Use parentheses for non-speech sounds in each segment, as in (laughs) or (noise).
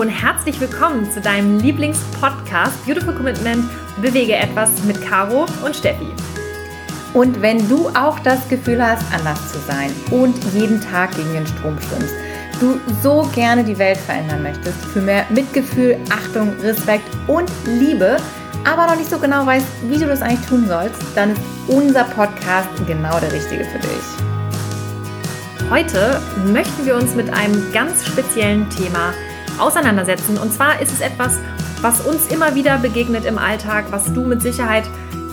Hallo und herzlich willkommen zu deinem Lieblingspodcast Beautiful Commitment Bewege etwas mit Caro und Steffi. Und wenn du auch das Gefühl hast, anders zu sein und jeden Tag gegen den Strom schwimmst, du so gerne die Welt verändern möchtest, für mehr Mitgefühl, Achtung, Respekt und Liebe, aber noch nicht so genau weißt, wie du das eigentlich tun sollst, dann ist unser Podcast genau der richtige für dich. Heute möchten wir uns mit einem ganz speziellen Thema auseinandersetzen. Und zwar ist es etwas, was uns immer wieder begegnet im Alltag, was du mit Sicherheit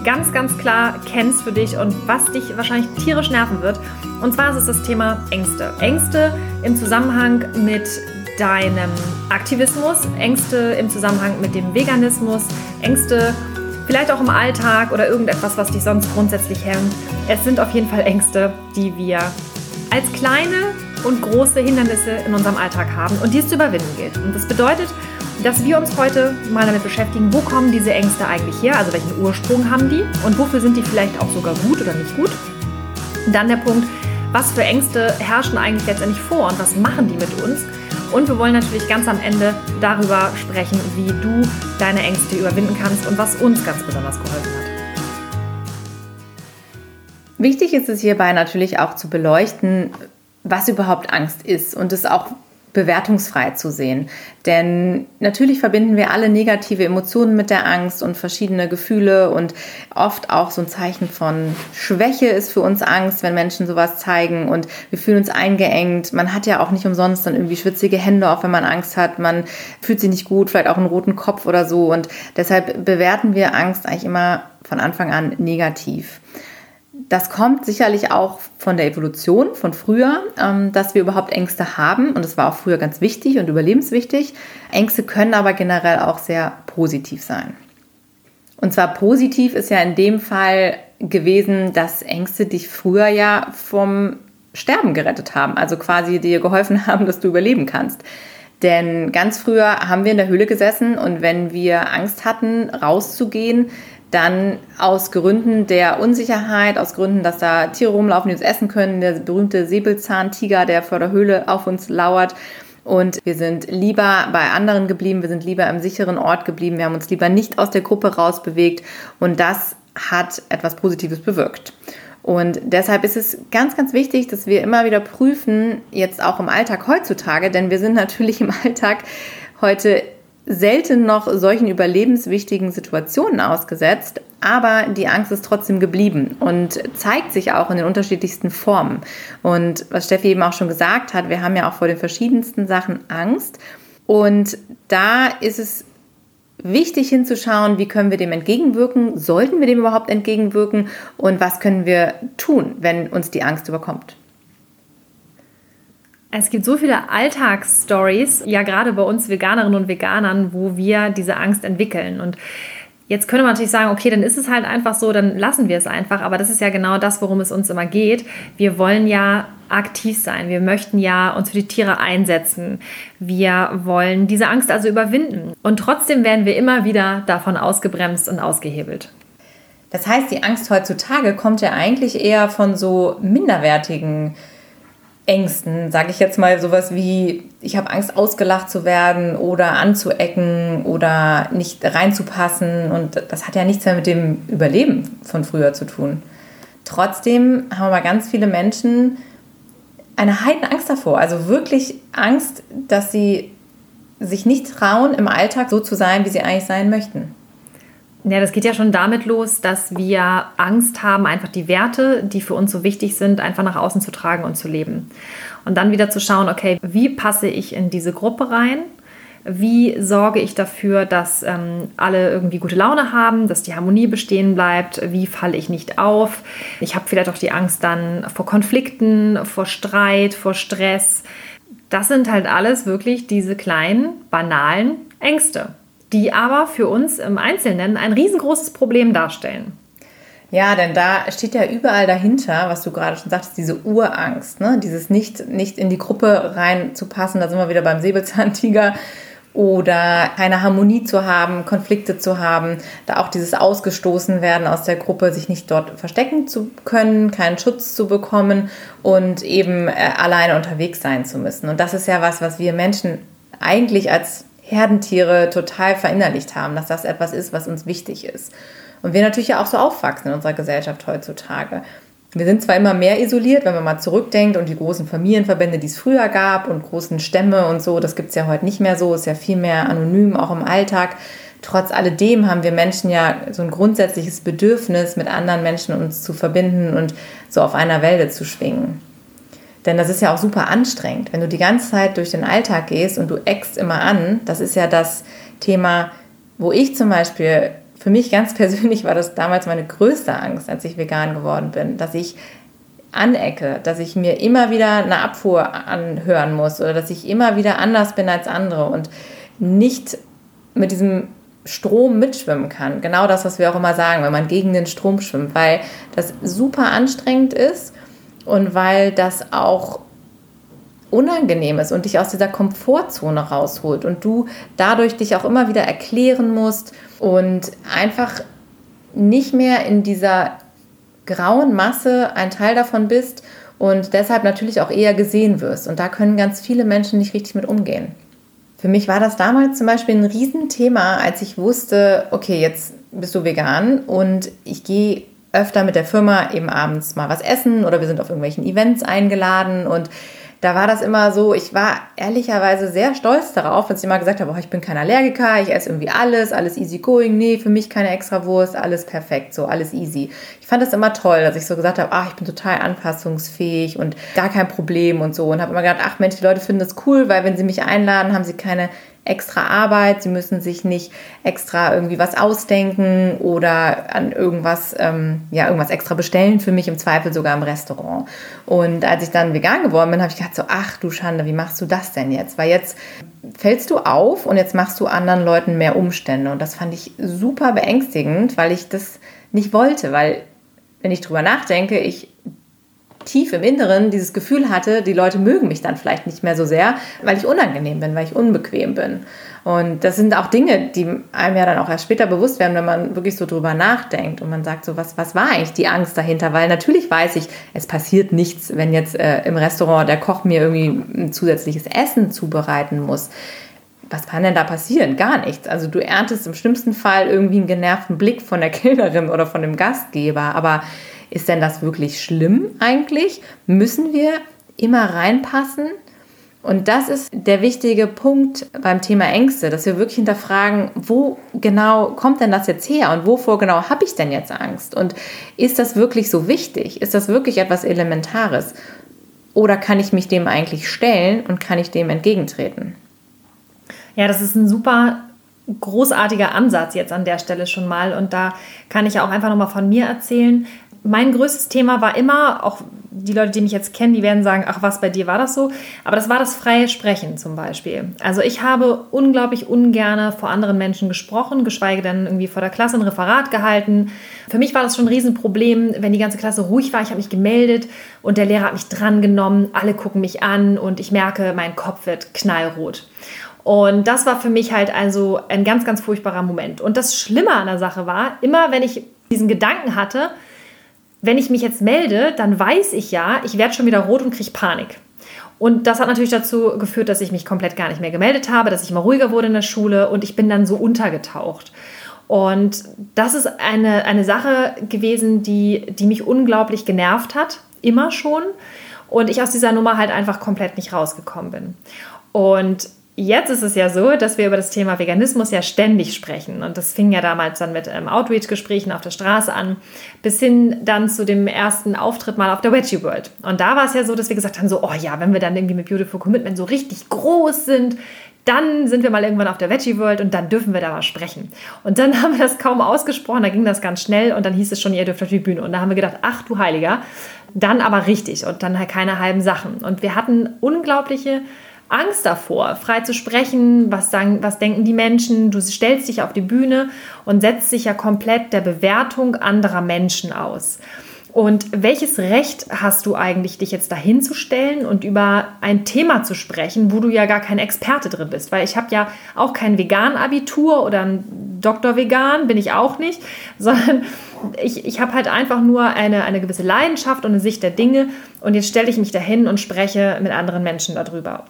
ganz, ganz klar kennst für dich und was dich wahrscheinlich tierisch nerven wird. Und zwar ist es das Thema Ängste. Ängste im Zusammenhang mit deinem Aktivismus, Ängste im Zusammenhang mit dem Veganismus, Ängste vielleicht auch im Alltag oder irgendetwas, was dich sonst grundsätzlich hemmt. Es sind auf jeden Fall Ängste, die wir als kleine und große Hindernisse in unserem Alltag haben und die es zu überwinden gilt. Und das bedeutet, dass wir uns heute mal damit beschäftigen, wo kommen diese Ängste eigentlich her, also welchen Ursprung haben die und wofür sind die vielleicht auch sogar gut oder nicht gut. Und dann der Punkt, was für Ängste herrschen eigentlich letztendlich vor und was machen die mit uns. Und wir wollen natürlich ganz am Ende darüber sprechen, wie du deine Ängste überwinden kannst und was uns ganz besonders geholfen hat. Wichtig ist es hierbei natürlich auch zu beleuchten, was überhaupt Angst ist und es auch bewertungsfrei zu sehen. Denn natürlich verbinden wir alle negative Emotionen mit der Angst und verschiedene Gefühle und oft auch so ein Zeichen von Schwäche ist für uns Angst, wenn Menschen sowas zeigen und wir fühlen uns eingeengt. Man hat ja auch nicht umsonst dann irgendwie schwitzige Hände, auch wenn man Angst hat. Man fühlt sich nicht gut, vielleicht auch einen roten Kopf oder so und deshalb bewerten wir Angst eigentlich immer von Anfang an negativ das kommt sicherlich auch von der Evolution von früher, ähm, dass wir überhaupt Ängste haben. Und das war auch früher ganz wichtig und überlebenswichtig. Ängste können aber generell auch sehr positiv sein. Und zwar positiv ist ja in dem Fall gewesen, dass Ängste dich früher ja vom Sterben gerettet haben. Also quasi dir geholfen haben, dass du überleben kannst. Denn ganz früher haben wir in der Höhle gesessen und wenn wir Angst hatten, rauszugehen, dann aus Gründen der Unsicherheit, aus Gründen, dass da Tiere rumlaufen, die uns essen können, der berühmte Säbelzahntiger, der vor der Höhle auf uns lauert. Und wir sind lieber bei anderen geblieben, wir sind lieber im sicheren Ort geblieben, wir haben uns lieber nicht aus der Gruppe rausbewegt. Und das hat etwas Positives bewirkt. Und deshalb ist es ganz, ganz wichtig, dass wir immer wieder prüfen, jetzt auch im Alltag heutzutage, denn wir sind natürlich im Alltag heute selten noch solchen überlebenswichtigen Situationen ausgesetzt, aber die Angst ist trotzdem geblieben und zeigt sich auch in den unterschiedlichsten Formen. Und was Steffi eben auch schon gesagt hat, wir haben ja auch vor den verschiedensten Sachen Angst und da ist es wichtig hinzuschauen, wie können wir dem entgegenwirken, sollten wir dem überhaupt entgegenwirken und was können wir tun, wenn uns die Angst überkommt. Es gibt so viele Alltagsstories, ja gerade bei uns Veganerinnen und Veganern, wo wir diese Angst entwickeln. Und jetzt könnte man natürlich sagen, okay, dann ist es halt einfach so, dann lassen wir es einfach. Aber das ist ja genau das, worum es uns immer geht. Wir wollen ja aktiv sein. Wir möchten ja uns für die Tiere einsetzen. Wir wollen diese Angst also überwinden. Und trotzdem werden wir immer wieder davon ausgebremst und ausgehebelt. Das heißt, die Angst heutzutage kommt ja eigentlich eher von so minderwertigen Ängsten, sage ich jetzt mal sowas wie, ich habe Angst ausgelacht zu werden oder anzuecken oder nicht reinzupassen und das hat ja nichts mehr mit dem Überleben von früher zu tun. Trotzdem haben aber ganz viele Menschen eine heiden Angst davor, also wirklich Angst, dass sie sich nicht trauen, im Alltag so zu sein, wie sie eigentlich sein möchten. Ja, das geht ja schon damit los, dass wir Angst haben, einfach die Werte, die für uns so wichtig sind, einfach nach außen zu tragen und zu leben. Und dann wieder zu schauen, okay, wie passe ich in diese Gruppe rein? Wie sorge ich dafür, dass ähm, alle irgendwie gute Laune haben, dass die Harmonie bestehen bleibt? Wie falle ich nicht auf? Ich habe vielleicht auch die Angst dann vor Konflikten, vor Streit, vor Stress. Das sind halt alles wirklich diese kleinen, banalen Ängste die aber für uns im Einzelnen ein riesengroßes Problem darstellen. Ja, denn da steht ja überall dahinter, was du gerade schon sagtest, diese Urangst, ne? dieses nicht, nicht in die Gruppe reinzupassen, da sind wir wieder beim Säbelzahntiger, oder keine Harmonie zu haben, Konflikte zu haben, da auch dieses Ausgestoßen werden aus der Gruppe, sich nicht dort verstecken zu können, keinen Schutz zu bekommen und eben äh, alleine unterwegs sein zu müssen. Und das ist ja was, was wir Menschen eigentlich als Herdentiere total verinnerlicht haben, dass das etwas ist, was uns wichtig ist. Und wir natürlich ja auch so aufwachsen in unserer Gesellschaft heutzutage. Wir sind zwar immer mehr isoliert, wenn man mal zurückdenkt und die großen Familienverbände, die es früher gab und großen Stämme und so, das gibt es ja heute nicht mehr so, ist ja viel mehr anonym, auch im Alltag. Trotz alledem haben wir Menschen ja so ein grundsätzliches Bedürfnis, mit anderen Menschen uns zu verbinden und so auf einer Welle zu schwingen. Denn das ist ja auch super anstrengend. Wenn du die ganze Zeit durch den Alltag gehst und du eckst immer an, das ist ja das Thema, wo ich zum Beispiel, für mich ganz (laughs) persönlich war das damals meine größte Angst, als ich vegan geworden bin, dass ich anecke, dass ich mir immer wieder eine Abfuhr anhören muss oder dass ich immer wieder anders bin als andere und nicht mit diesem Strom mitschwimmen kann. Genau das, was wir auch immer sagen, wenn man gegen den Strom schwimmt, weil das super anstrengend ist und weil das auch unangenehm ist und dich aus dieser Komfortzone rausholt und du dadurch dich auch immer wieder erklären musst und einfach nicht mehr in dieser grauen Masse ein Teil davon bist und deshalb natürlich auch eher gesehen wirst. Und da können ganz viele Menschen nicht richtig mit umgehen. Für mich war das damals zum Beispiel ein Riesenthema, als ich wusste, okay, jetzt bist du vegan und ich gehe öfter mit der Firma eben abends mal was essen oder wir sind auf irgendwelchen Events eingeladen. Und da war das immer so, ich war ehrlicherweise sehr stolz darauf, dass ich immer gesagt habe, oh, ich bin kein Allergiker, ich esse irgendwie alles, alles easy going, nee, für mich keine extra Wurst, alles perfekt, so alles easy. Ich fand das immer toll, dass ich so gesagt habe, ach, ich bin total anpassungsfähig und gar kein Problem und so. Und habe immer gedacht, ach Mensch, die Leute finden das cool, weil wenn sie mich einladen, haben sie keine extra Arbeit, sie müssen sich nicht extra irgendwie was ausdenken oder an irgendwas, ähm, ja, irgendwas extra bestellen für mich, im Zweifel sogar im Restaurant. Und als ich dann vegan geworden bin, habe ich gedacht so, ach du Schande, wie machst du das denn jetzt? Weil jetzt fällst du auf und jetzt machst du anderen Leuten mehr Umstände. Und das fand ich super beängstigend, weil ich das nicht wollte, weil wenn ich drüber nachdenke, ich tief im Inneren dieses Gefühl hatte, die Leute mögen mich dann vielleicht nicht mehr so sehr, weil ich unangenehm bin, weil ich unbequem bin. Und das sind auch Dinge, die einem ja dann auch erst später bewusst werden, wenn man wirklich so drüber nachdenkt und man sagt so, was, was war eigentlich die Angst dahinter? Weil natürlich weiß ich, es passiert nichts, wenn jetzt äh, im Restaurant der Koch mir irgendwie ein zusätzliches Essen zubereiten muss was kann denn da passieren? Gar nichts. Also du erntest im schlimmsten Fall irgendwie einen genervten Blick von der (laughs) Kellnerin oder von dem Gastgeber. Aber ist denn das wirklich schlimm eigentlich? Müssen wir immer reinpassen? Und das ist der wichtige Punkt beim Thema Ängste, dass wir wirklich hinterfragen, wo genau kommt denn das jetzt her und wovor genau habe ich denn jetzt Angst? Und ist das wirklich so wichtig? Ist das wirklich etwas Elementares? Oder kann ich mich dem eigentlich stellen und kann ich dem entgegentreten? Ja, das ist ein super großartiger Ansatz jetzt an der Stelle schon mal. Und da kann ich auch einfach nochmal von mir erzählen mein größtes Thema war immer, auch die Leute, die mich jetzt kennen, die werden sagen, ach was, bei dir war das so. Aber das war das freie Sprechen zum Beispiel. Also ich habe unglaublich ungerne vor anderen Menschen gesprochen, geschweige denn irgendwie vor der Klasse ein Referat gehalten. Für mich war das schon ein Riesenproblem, wenn die ganze Klasse ruhig war. Ich habe mich gemeldet und der Lehrer hat mich drangenommen. Alle gucken mich an und ich merke, mein Kopf wird knallrot. Und das war für mich halt also ein ganz, ganz furchtbarer Moment. Und das Schlimme an der Sache war, immer wenn ich diesen Gedanken hatte, wenn ich mich jetzt melde, dann weiß ich ja, ich werde schon wieder rot und kriege Panik. Und das hat natürlich dazu geführt, dass ich mich komplett gar nicht mehr gemeldet habe, dass ich immer ruhiger wurde in der Schule und ich bin dann so untergetaucht. Und das ist eine, eine Sache gewesen, die, die mich unglaublich genervt hat, immer schon. Und ich aus dieser Nummer halt einfach komplett nicht rausgekommen bin. Und Jetzt ist es ja so, dass wir über das Thema Veganismus ja ständig sprechen. Und das fing ja damals dann mit ähm, Outreach-Gesprächen auf der Straße an, bis hin dann zu dem ersten Auftritt mal auf der Veggie World. Und da war es ja so, dass wir gesagt haben, so, oh ja, wenn wir dann irgendwie mit Beautiful Commitment so richtig groß sind, dann sind wir mal irgendwann auf der Veggie World und dann dürfen wir da mal sprechen. Und dann (laughs) haben wir das kaum ausgesprochen, da ging das ganz schnell und dann hieß es schon, ihr dürft auf die Bühne. Und da haben wir gedacht, ach du Heiliger, dann aber richtig und dann halt keine halben Sachen. Und wir hatten unglaubliche Angst davor, frei zu sprechen, was, sagen, was denken die Menschen. Du stellst dich auf die Bühne und setzt dich ja komplett der Bewertung anderer Menschen aus. Und welches Recht hast du eigentlich, dich jetzt dahin zu stellen und über ein Thema zu sprechen, wo du ja gar kein Experte drin bist? Weil ich habe ja auch kein Vegan-Abitur oder ein Doktor Vegan, bin ich auch nicht, (laughs) sondern ich, ich habe halt einfach nur eine, eine gewisse Leidenschaft und eine Sicht der Dinge und jetzt stelle ich mich dahin und spreche mit anderen Menschen darüber.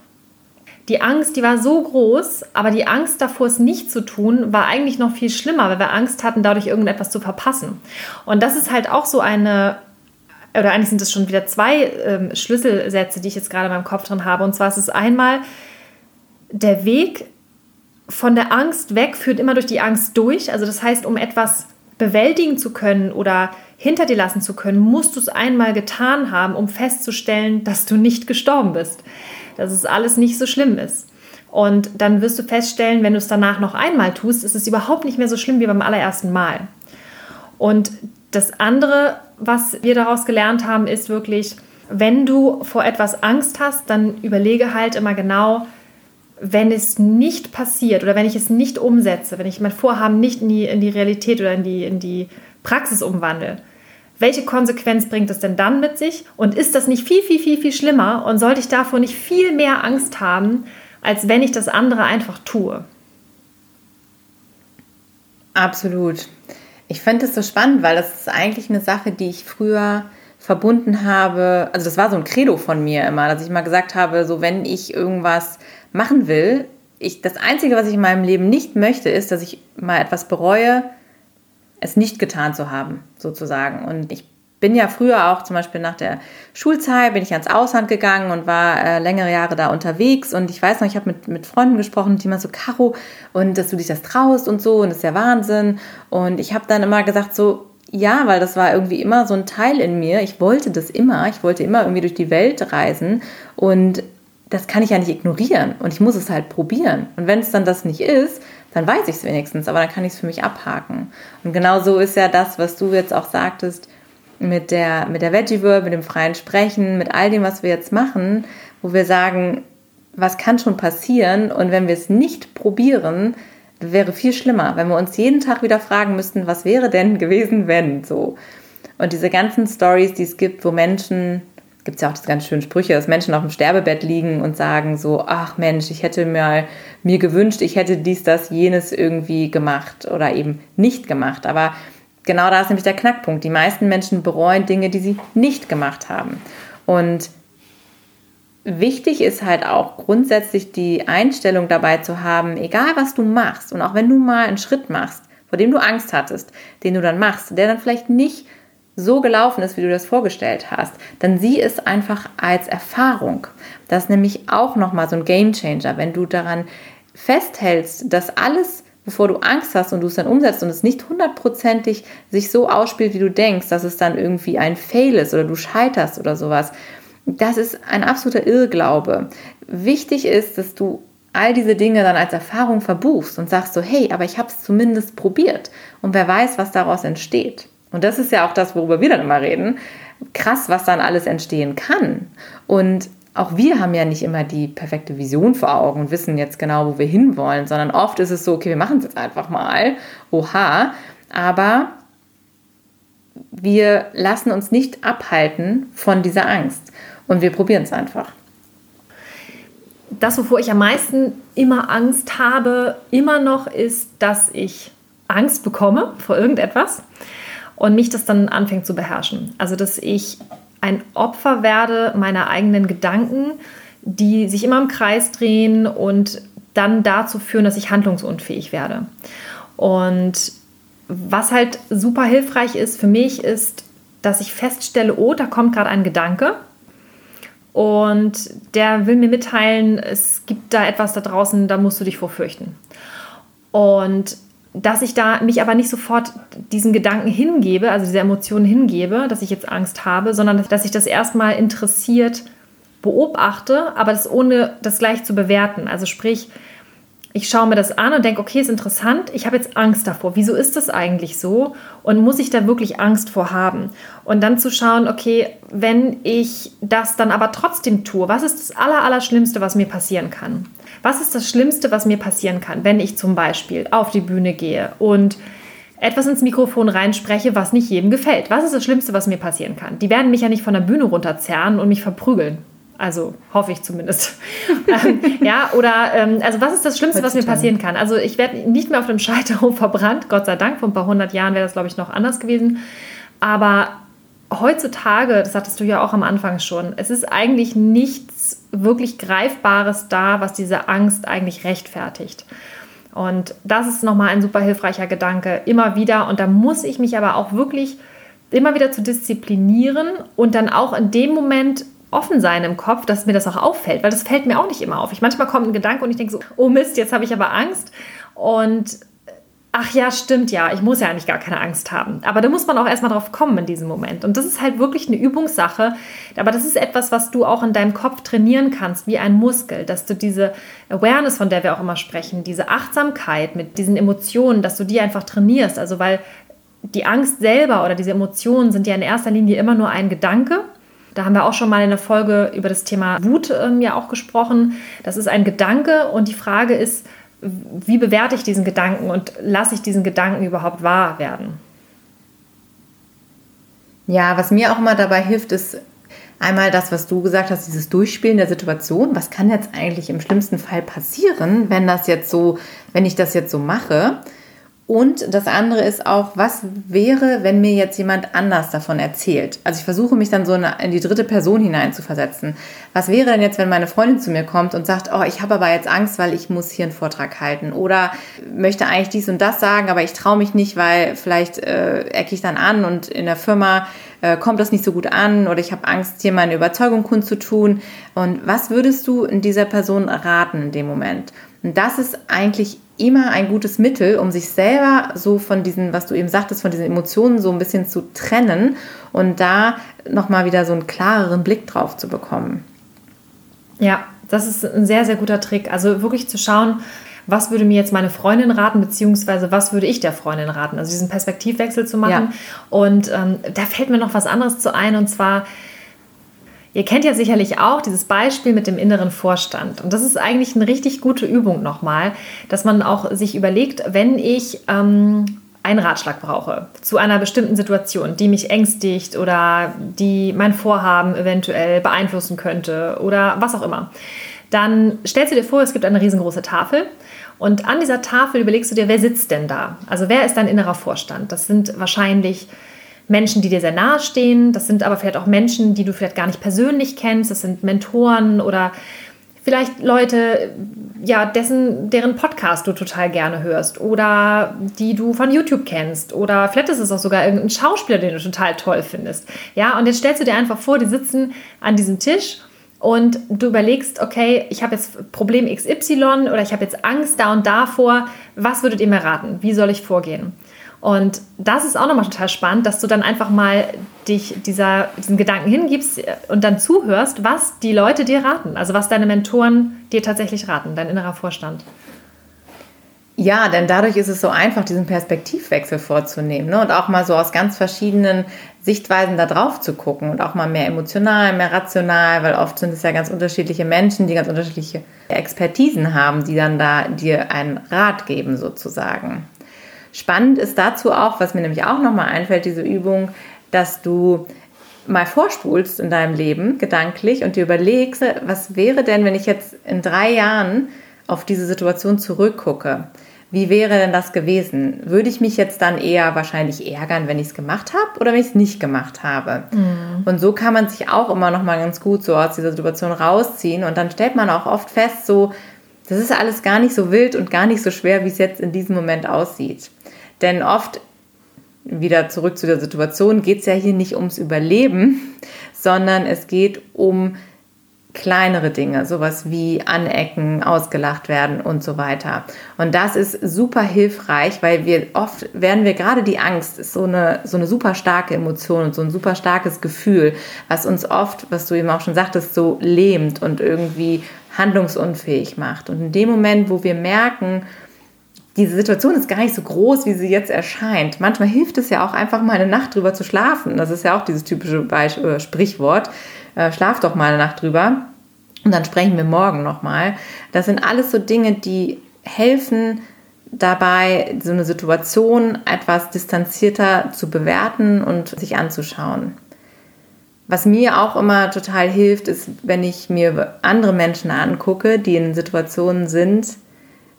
Die Angst, die war so groß, aber die Angst davor, es nicht zu tun, war eigentlich noch viel schlimmer, weil wir Angst hatten, dadurch irgendetwas zu verpassen. Und das ist halt auch so eine, oder eigentlich sind es schon wieder zwei ähm, Schlüsselsätze, die ich jetzt gerade in meinem Kopf drin habe. Und zwar ist es einmal, der Weg von der Angst weg führt immer durch die Angst durch. Also das heißt, um etwas bewältigen zu können oder hinter dir lassen zu können, musst du es einmal getan haben, um festzustellen, dass du nicht gestorben bist dass es alles nicht so schlimm ist. Und dann wirst du feststellen, wenn du es danach noch einmal tust, ist es überhaupt nicht mehr so schlimm wie beim allerersten Mal. Und das andere, was wir daraus gelernt haben, ist wirklich, wenn du vor etwas Angst hast, dann überlege halt immer genau, wenn es nicht passiert oder wenn ich es nicht umsetze, wenn ich mein Vorhaben nicht in die, in die Realität oder in die, in die Praxis umwandle, welche Konsequenz bringt es denn dann mit sich? Und ist das nicht viel, viel, viel, viel schlimmer? Und sollte ich davor nicht viel mehr Angst haben, als wenn ich das andere einfach tue? Absolut. Ich finde es so spannend, weil das ist eigentlich eine Sache, die ich früher verbunden habe. Also das war so ein Credo von mir immer, dass ich mal gesagt habe, so wenn ich irgendwas machen will, ich, das Einzige, was ich in meinem Leben nicht möchte, ist, dass ich mal etwas bereue, es nicht getan zu haben, sozusagen. Und ich bin ja früher auch zum Beispiel nach der Schulzeit, bin ich ans Ausland gegangen und war äh, längere Jahre da unterwegs. Und ich weiß noch, ich habe mit, mit Freunden gesprochen, die immer so, Caro, und dass du dich das traust und so, und das ist ja Wahnsinn. Und ich habe dann immer gesagt, so, ja, weil das war irgendwie immer so ein Teil in mir. Ich wollte das immer. Ich wollte immer irgendwie durch die Welt reisen. Und das kann ich ja nicht ignorieren. Und ich muss es halt probieren. Und wenn es dann das nicht ist, dann weiß ich es wenigstens, aber dann kann ich es für mich abhaken. Und genau so ist ja das, was du jetzt auch sagtest, mit der, mit der Veggie World, mit dem freien Sprechen, mit all dem, was wir jetzt machen, wo wir sagen, was kann schon passieren und wenn wir es nicht probieren, wäre viel schlimmer, wenn wir uns jeden Tag wieder fragen müssten, was wäre denn (laughs) gewesen, wenn so. Und diese ganzen Stories, die es gibt, wo Menschen gibt es ja auch diese ganz schönen Sprüche, dass Menschen auf dem Sterbebett liegen und sagen so, ach Mensch, ich hätte mir, mir gewünscht, ich hätte dies, das, jenes irgendwie gemacht oder eben nicht gemacht. Aber genau da ist nämlich der Knackpunkt. Die meisten Menschen bereuen Dinge, die sie nicht gemacht haben. Und wichtig ist halt auch grundsätzlich die Einstellung dabei zu haben, egal was du machst und auch wenn du mal einen Schritt machst, vor dem du Angst hattest, den du dann machst, der dann vielleicht nicht so gelaufen ist, wie du das vorgestellt hast, dann sieh es einfach als Erfahrung. Das ist nämlich auch nochmal so ein Game Changer, wenn du daran festhältst, dass alles, bevor du Angst hast und du es dann umsetzt und es nicht hundertprozentig sich so ausspielt, wie du denkst, dass es dann irgendwie ein Fail ist oder du scheiterst oder sowas. Das ist ein absoluter Irrglaube. Wichtig ist, dass du all diese Dinge dann als Erfahrung verbuchst und sagst so, hey, aber ich habe es zumindest probiert und wer weiß, was daraus entsteht. Und das ist ja auch das, worüber wir dann immer reden. Krass, was dann alles entstehen kann. Und auch wir haben ja nicht immer die perfekte Vision vor Augen und wissen jetzt genau, wo wir hinwollen, sondern oft ist es so, okay, wir machen es jetzt einfach mal. Oha. Aber wir lassen uns nicht abhalten von dieser Angst und wir probieren es einfach. Das, wovor ich am meisten immer Angst habe, immer noch ist, dass ich Angst bekomme vor irgendetwas und mich das dann anfängt zu beherrschen. Also, dass ich ein Opfer werde meiner eigenen Gedanken, die sich immer im Kreis drehen und dann dazu führen, dass ich handlungsunfähig werde. Und was halt super hilfreich ist für mich, ist, dass ich feststelle, oh, da kommt gerade ein Gedanke und der will mir mitteilen, es gibt da etwas da draußen, da musst du dich vorfürchten. Und dass ich da mich aber nicht sofort diesen Gedanken hingebe, also diese Emotionen hingebe, dass ich jetzt Angst habe, sondern dass ich das erstmal interessiert beobachte, aber das ohne das gleich zu bewerten. Also sprich, ich schaue mir das an und denke, okay, ist interessant, ich habe jetzt Angst davor. Wieso ist das eigentlich so? Und muss ich da wirklich Angst vor haben? Und dann zu schauen, okay, wenn ich das dann aber trotzdem tue, was ist das Allerallerschlimmste, was mir passieren kann? Was ist das Schlimmste, was mir passieren kann, wenn ich zum Beispiel auf die Bühne gehe und etwas ins Mikrofon reinspreche, was nicht jedem gefällt? Was ist das Schlimmste, was mir passieren kann? Die werden mich ja nicht von der Bühne runterzerren und mich verprügeln. Also hoffe ich zumindest. (laughs) ähm, ja, oder ähm, also was ist das Schlimmste, was mir passieren kann? Also ich werde nicht mehr auf dem Scheiterhof (laughs) verbrannt, Gott sei Dank. Vor ein paar hundert Jahren wäre das, glaube ich, noch anders gewesen. Aber heutzutage, das hattest du ja auch am Anfang schon, es ist eigentlich nichts wirklich Greifbares da, was diese Angst eigentlich rechtfertigt. Und das ist nochmal ein super hilfreicher Gedanke, immer wieder. Und da muss ich mich aber auch wirklich immer wieder zu disziplinieren und dann auch in dem Moment offen sein im Kopf, dass mir das auch auffällt, weil das fällt mir auch nicht immer auf. Ich manchmal kommt ein Gedanke und ich denke so, oh Mist, jetzt habe ich aber Angst und ach ja, stimmt ja, ich muss ja eigentlich gar keine Angst haben. Aber da muss man auch erstmal drauf kommen in diesem Moment. Und das ist halt wirklich eine Übungssache. Aber das ist etwas, was du auch in deinem Kopf trainieren kannst, wie ein Muskel, dass du diese Awareness, von der wir auch immer sprechen, diese Achtsamkeit mit diesen Emotionen, dass du die einfach trainierst. Also weil die Angst selber oder diese Emotionen sind ja in erster Linie immer nur ein Gedanke. Da haben wir auch schon mal in der Folge über das Thema Wut ähm, ja auch gesprochen. Das ist ein Gedanke und die Frage ist, wie bewerte ich diesen Gedanken und lasse ich diesen Gedanken überhaupt wahr werden? Ja, was mir auch immer dabei hilft, ist einmal das, was du gesagt hast, dieses Durchspielen der Situation. Was kann jetzt eigentlich im schlimmsten Fall passieren, wenn das jetzt so, wenn ich das jetzt so mache? Und das andere ist auch, was wäre, wenn mir jetzt jemand anders davon erzählt? Also ich versuche mich dann so in die dritte Person hineinzuversetzen. Was wäre denn jetzt, wenn meine Freundin zu mir kommt und sagt, oh, ich habe aber jetzt Angst, weil ich muss hier einen Vortrag halten oder möchte eigentlich dies und das sagen, aber ich traue mich nicht, weil vielleicht äh, ecke ich dann an und in der Firma äh, kommt das nicht so gut an oder ich habe Angst, hier meine Überzeugung kundzutun. Und was würdest du in dieser Person raten in dem Moment? Und das ist eigentlich immer ein gutes Mittel, um sich selber so von diesen, was du eben sagtest, von diesen Emotionen so ein bisschen zu trennen und da nochmal wieder so einen klareren Blick drauf zu bekommen. Ja, das ist ein sehr, sehr guter Trick. Also wirklich zu schauen, was würde mir jetzt meine Freundin raten, beziehungsweise was würde ich der Freundin raten? Also diesen Perspektivwechsel zu machen. Ja. Und ähm, da fällt mir noch was anderes zu ein, und zwar, Ihr kennt ja sicherlich auch dieses Beispiel mit dem inneren Vorstand. Und das ist eigentlich eine richtig gute Übung nochmal, dass man auch sich überlegt, wenn ich ähm, einen Ratschlag brauche zu einer bestimmten Situation, die mich ängstigt oder die mein Vorhaben eventuell beeinflussen könnte oder was auch immer, dann stellst du dir vor, es gibt eine riesengroße Tafel und an dieser Tafel überlegst du dir, wer sitzt denn da? Also wer ist dein innerer Vorstand? Das sind wahrscheinlich Menschen, die dir sehr nahe stehen. Das sind aber vielleicht auch Menschen, die du vielleicht gar nicht persönlich kennst. Das sind Mentoren oder vielleicht Leute, ja, dessen, deren Podcast du total gerne hörst oder die du von YouTube kennst oder vielleicht ist es auch sogar irgendein Schauspieler, den du total toll findest. Ja, und jetzt stellst du dir einfach vor, die sitzen an diesem Tisch und du überlegst, okay, ich habe jetzt Problem XY oder ich habe jetzt Angst da und davor. Was würdet ihr mir raten? Wie soll ich vorgehen? Und das ist auch nochmal total spannend, dass du dann einfach mal dich dieser, diesen Gedanken hingibst und dann zuhörst, was die Leute dir raten. Also was deine Mentoren dir tatsächlich raten, dein innerer Vorstand. Ja, denn dadurch ist es so einfach, diesen Perspektivwechsel vorzunehmen ne? und auch mal so aus ganz verschiedenen Sichtweisen da drauf zu gucken und auch mal mehr emotional, mehr rational, weil oft sind es ja ganz unterschiedliche Menschen, die ganz unterschiedliche Expertisen haben, die dann da dir einen Rat geben sozusagen. Spannend ist dazu auch, was mir nämlich auch nochmal einfällt, diese Übung, dass du mal vorspulst in deinem Leben gedanklich und dir überlegst, was wäre denn, wenn ich jetzt in drei Jahren auf diese Situation zurückgucke? Wie wäre denn das gewesen? Würde ich mich jetzt dann eher wahrscheinlich ärgern, wenn ich es gemacht habe oder wenn ich es nicht gemacht habe? Mhm. Und so kann man sich auch immer noch mal ganz gut so aus dieser Situation rausziehen und dann stellt man auch oft fest, so das ist alles gar nicht so wild und gar nicht so schwer, wie es jetzt in diesem Moment aussieht. Denn oft, wieder zurück zu der Situation, geht es ja hier nicht ums Überleben, sondern es geht um kleinere Dinge, sowas wie anecken, ausgelacht werden und so weiter. Und das ist super hilfreich, weil wir oft werden wir gerade die Angst ist so eine so eine super starke Emotion und so ein super starkes Gefühl, was uns oft, was du eben auch schon sagtest, so lähmt und irgendwie handlungsunfähig macht. Und in dem Moment, wo wir merken, diese Situation ist gar nicht so groß, wie sie jetzt erscheint. Manchmal hilft es ja auch einfach mal eine Nacht drüber zu schlafen. Das ist ja auch dieses typische Beisp äh, Sprichwort. Äh, schlaf doch mal eine Nacht drüber und dann sprechen wir morgen nochmal. Das sind alles so Dinge, die helfen dabei, so eine Situation etwas distanzierter zu bewerten und sich anzuschauen. Was mir auch immer total hilft, ist, wenn ich mir andere Menschen angucke, die in Situationen sind,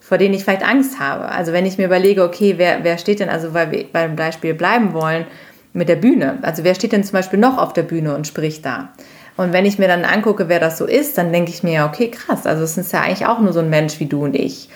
vor denen ich vielleicht Angst habe. Also wenn ich mir überlege, okay, wer, wer steht denn, also weil wir beim Beispiel bleiben wollen, mit der Bühne. Also wer steht denn zum Beispiel noch auf der Bühne und spricht da? Und wenn ich mir dann angucke, wer das so ist, dann denke ich mir, okay, krass, also es ist ja eigentlich auch nur so ein Mensch wie du und ich.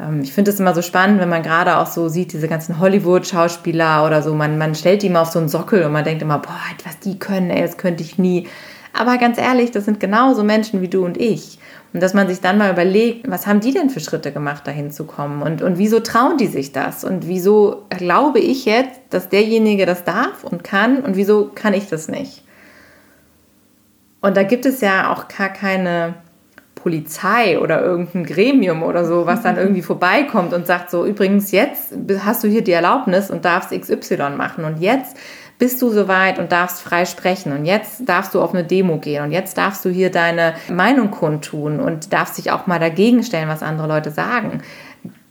Ähm, ich finde es immer so spannend, wenn man gerade auch so sieht, diese ganzen Hollywood-Schauspieler oder so, man, man stellt die immer auf so einen Sockel und man denkt immer, boah, was die können, ey, das könnte ich nie. Aber ganz ehrlich, das sind genauso Menschen wie du und ich. Und dass man sich dann mal überlegt, was haben die denn für Schritte gemacht, dahin zu kommen? Und, und wieso trauen die sich das? Und wieso glaube ich jetzt, dass derjenige das darf und kann? Und wieso kann ich das nicht? Und da gibt es ja auch gar keine Polizei oder irgendein Gremium oder so, was dann (laughs) irgendwie vorbeikommt und sagt so, übrigens, jetzt hast du hier die Erlaubnis und darfst XY machen und jetzt bist du soweit und darfst frei sprechen und jetzt darfst du auf eine Demo gehen und jetzt darfst du hier deine Meinung kundtun und darfst dich auch mal dagegen stellen, was andere Leute sagen.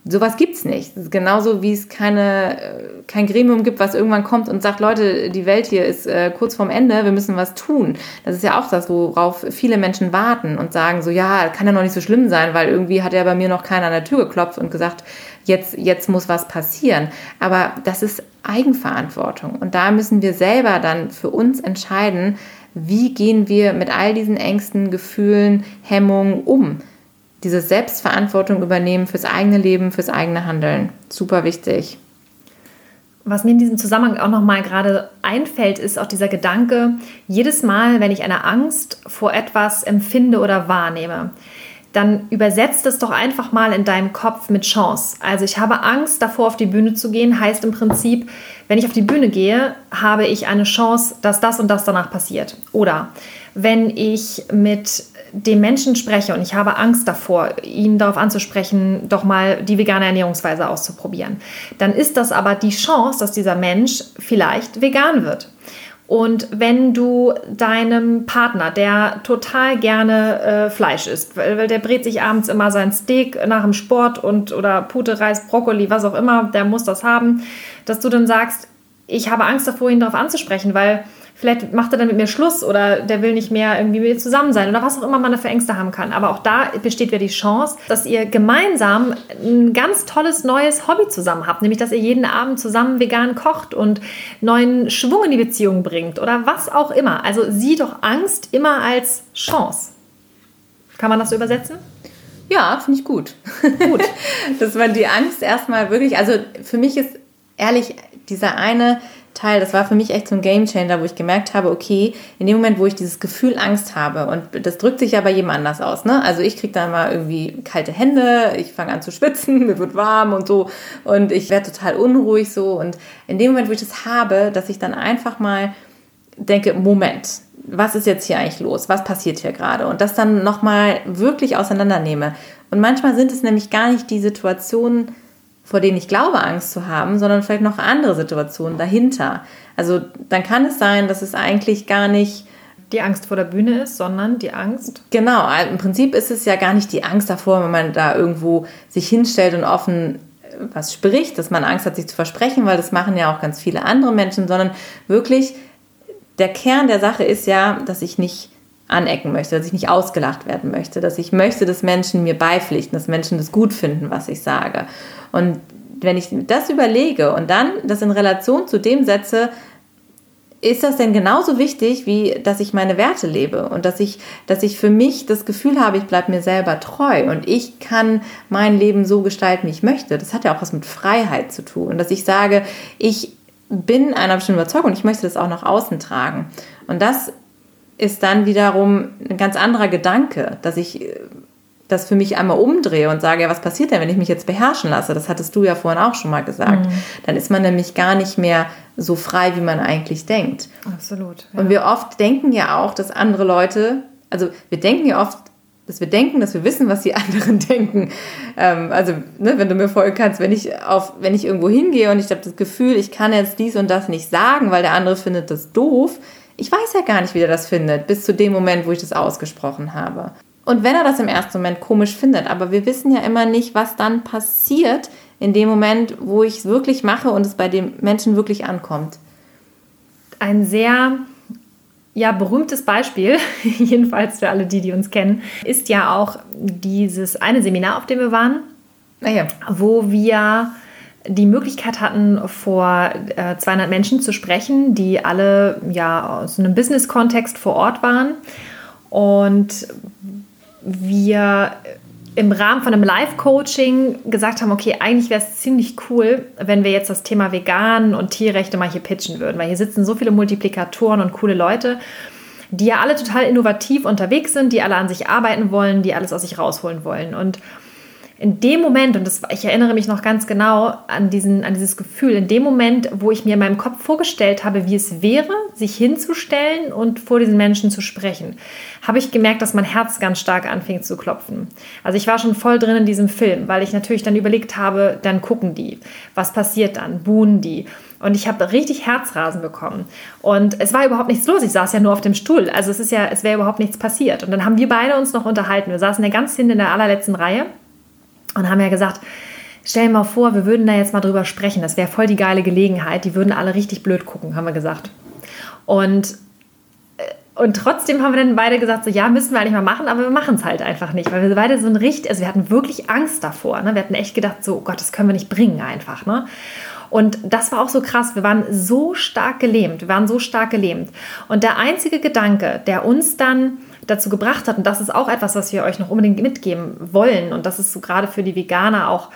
Sowas gibt es nicht. genauso wie es keine, äh, kein Gremium gibt, was irgendwann kommt und sagt, Leute, die Welt hier ist äh, kurz vorm Ende, wir müssen was tun. Das ist ja auch das, worauf viele Menschen warten und sagen so, ja, kann ja noch nicht so schlimm sein, weil irgendwie hat ja bei mir noch keiner an der Tür geklopft und gesagt, jetzt, jetzt muss was passieren. Aber das ist Eigenverantwortung. Und da müssen wir selber dann für uns entscheiden, wie gehen wir mit all diesen Ängsten, Gefühlen, Hemmungen um diese Selbstverantwortung übernehmen fürs eigene Leben, fürs eigene Handeln. Super wichtig. Was mir in diesem Zusammenhang auch nochmal gerade einfällt, ist auch dieser Gedanke, jedes Mal, wenn ich eine Angst vor etwas empfinde oder wahrnehme, dann übersetzt es doch einfach mal in deinem Kopf mit Chance. Also ich habe Angst davor, auf die Bühne zu gehen, heißt im Prinzip, wenn ich auf die Bühne gehe, habe ich eine Chance, dass das und das danach passiert. Oder wenn ich mit dem Menschen spreche und ich habe Angst davor, ihn darauf anzusprechen, doch mal die vegane Ernährungsweise auszuprobieren, dann ist das aber die Chance, dass dieser Mensch vielleicht vegan wird. Und wenn du deinem Partner, der total gerne äh, Fleisch isst, weil, der brät sich abends immer sein Steak nach dem Sport und oder Pute, Reis, Brokkoli, was auch immer, der muss das haben, dass du dann sagst, ich habe Angst davor, ihn darauf anzusprechen, weil vielleicht macht er dann mit mir Schluss oder der will nicht mehr irgendwie mit mir zusammen sein oder was auch immer man für Ängste haben kann. Aber auch da besteht wieder die Chance, dass ihr gemeinsam ein ganz tolles neues Hobby zusammen habt, nämlich dass ihr jeden Abend zusammen vegan kocht und neuen Schwung in die Beziehung bringt oder was auch immer. Also sieh doch Angst immer als Chance. Kann man das so übersetzen? Ja, finde ich gut. Gut. (laughs) Dass man die Angst erstmal wirklich, also für mich ist ehrlich, dieser eine Teil, das war für mich echt so ein Gamechanger, wo ich gemerkt habe, okay, in dem Moment, wo ich dieses Gefühl Angst habe, und das drückt sich ja bei jedem anders aus, ne? Also ich kriege dann mal irgendwie kalte Hände, ich fange an zu schwitzen, (laughs) mir wird warm und so und ich werde total unruhig so. Und in dem Moment, wo ich das habe, dass ich dann einfach mal denke, Moment, was ist jetzt hier eigentlich los? Was passiert hier gerade? Und das dann nochmal wirklich auseinandernehme. Und manchmal sind es nämlich gar nicht die Situationen, vor denen ich glaube, Angst zu haben, sondern vielleicht noch andere Situationen dahinter. Also dann kann es sein, dass es eigentlich gar nicht die Angst vor der Bühne ist, sondern die Angst. Genau, also im Prinzip ist es ja gar nicht die Angst davor, wenn man da irgendwo sich hinstellt und offen äh, was spricht, dass man Angst hat, sich zu versprechen, weil das machen ja auch ganz viele andere Menschen, sondern wirklich der Kern der Sache ist ja, dass ich nicht anecken möchte, dass ich nicht ausgelacht werden möchte, dass ich möchte, dass Menschen mir beipflichten, dass Menschen das gut finden, was ich sage. Und wenn ich das überlege und dann das in Relation zu dem setze, ist das denn genauso wichtig, wie dass ich meine Werte lebe und dass ich, dass ich für mich das Gefühl habe, ich bleibe mir selber treu und ich kann mein Leben so gestalten, wie ich möchte. Das hat ja auch was mit Freiheit zu tun. Und dass ich sage, ich bin einer bestimmten Überzeugung und ich möchte das auch nach außen tragen. Und das ist dann wiederum ein ganz anderer Gedanke, dass ich das für mich einmal umdrehe und sage, ja, was passiert denn, wenn ich mich jetzt beherrschen lasse? Das hattest du ja vorhin auch schon mal gesagt. Mhm. Dann ist man nämlich gar nicht mehr so frei, wie man eigentlich denkt. Absolut. Ja. Und wir oft denken ja auch, dass andere Leute, also wir denken ja oft, dass wir denken, dass wir wissen, was die (laughs) anderen denken. Ähm, also, ne, wenn du mir folgen kannst, wenn ich auf, wenn ich irgendwo hingehe und ich habe das Gefühl, ich kann jetzt dies und das nicht sagen, weil der andere findet das doof, ich weiß ja gar nicht, wie der das findet, bis zu dem Moment, wo ich das ausgesprochen habe. Und wenn er das im ersten Moment komisch findet, aber wir wissen ja immer nicht, was dann passiert in dem Moment, wo ich es wirklich mache und es bei dem Menschen wirklich ankommt. Ein sehr ja, berühmtes Beispiel, (laughs) jedenfalls für alle die, die uns kennen, ist ja auch dieses eine Seminar, auf dem wir waren, ah ja. wo wir die Möglichkeit hatten, vor äh, 200 Menschen zu sprechen, die alle ja aus einem Business-Kontext vor Ort waren. Und wir im Rahmen von einem Live-Coaching gesagt haben, okay, eigentlich wäre es ziemlich cool, wenn wir jetzt das Thema Vegan und Tierrechte mal hier pitchen würden, weil hier sitzen so viele Multiplikatoren und coole Leute, die ja alle total innovativ unterwegs sind, die alle an sich arbeiten wollen, die alles aus sich rausholen wollen. Und in dem Moment, und das, ich erinnere mich noch ganz genau an, diesen, an dieses Gefühl, in dem Moment, wo ich mir in meinem Kopf vorgestellt habe, wie es wäre, sich hinzustellen und vor diesen Menschen zu sprechen, habe ich gemerkt, dass mein Herz ganz stark anfing zu klopfen. Also ich war schon voll drin in diesem Film, weil ich natürlich dann überlegt habe, dann gucken die, was passiert dann, buhen die. Und ich habe richtig Herzrasen bekommen. Und es war überhaupt nichts los. Ich saß ja nur auf dem Stuhl. Also es ist ja, es wäre überhaupt nichts passiert. Und dann haben wir beide uns noch unterhalten. Wir saßen ja ganz hinten in der allerletzten Reihe und haben ja gesagt, stell dir mal vor, wir würden da jetzt mal drüber sprechen. Das wäre voll die geile Gelegenheit. Die würden alle richtig blöd gucken, haben wir gesagt. Und, äh, und trotzdem haben wir dann beide gesagt, so ja, müssen wir eigentlich mal machen, aber wir machen es halt einfach nicht, weil wir beide so ein richtig, also wir hatten wirklich Angst davor. Ne? Wir hatten echt gedacht, so, oh Gott, das können wir nicht bringen einfach. Ne? Und das war auch so krass. Wir waren so stark gelähmt. Wir waren so stark gelähmt. Und der einzige Gedanke, der uns dann dazu gebracht hat, und das ist auch etwas, was wir euch noch unbedingt mitgeben wollen, und das ist so gerade für die Veganer auch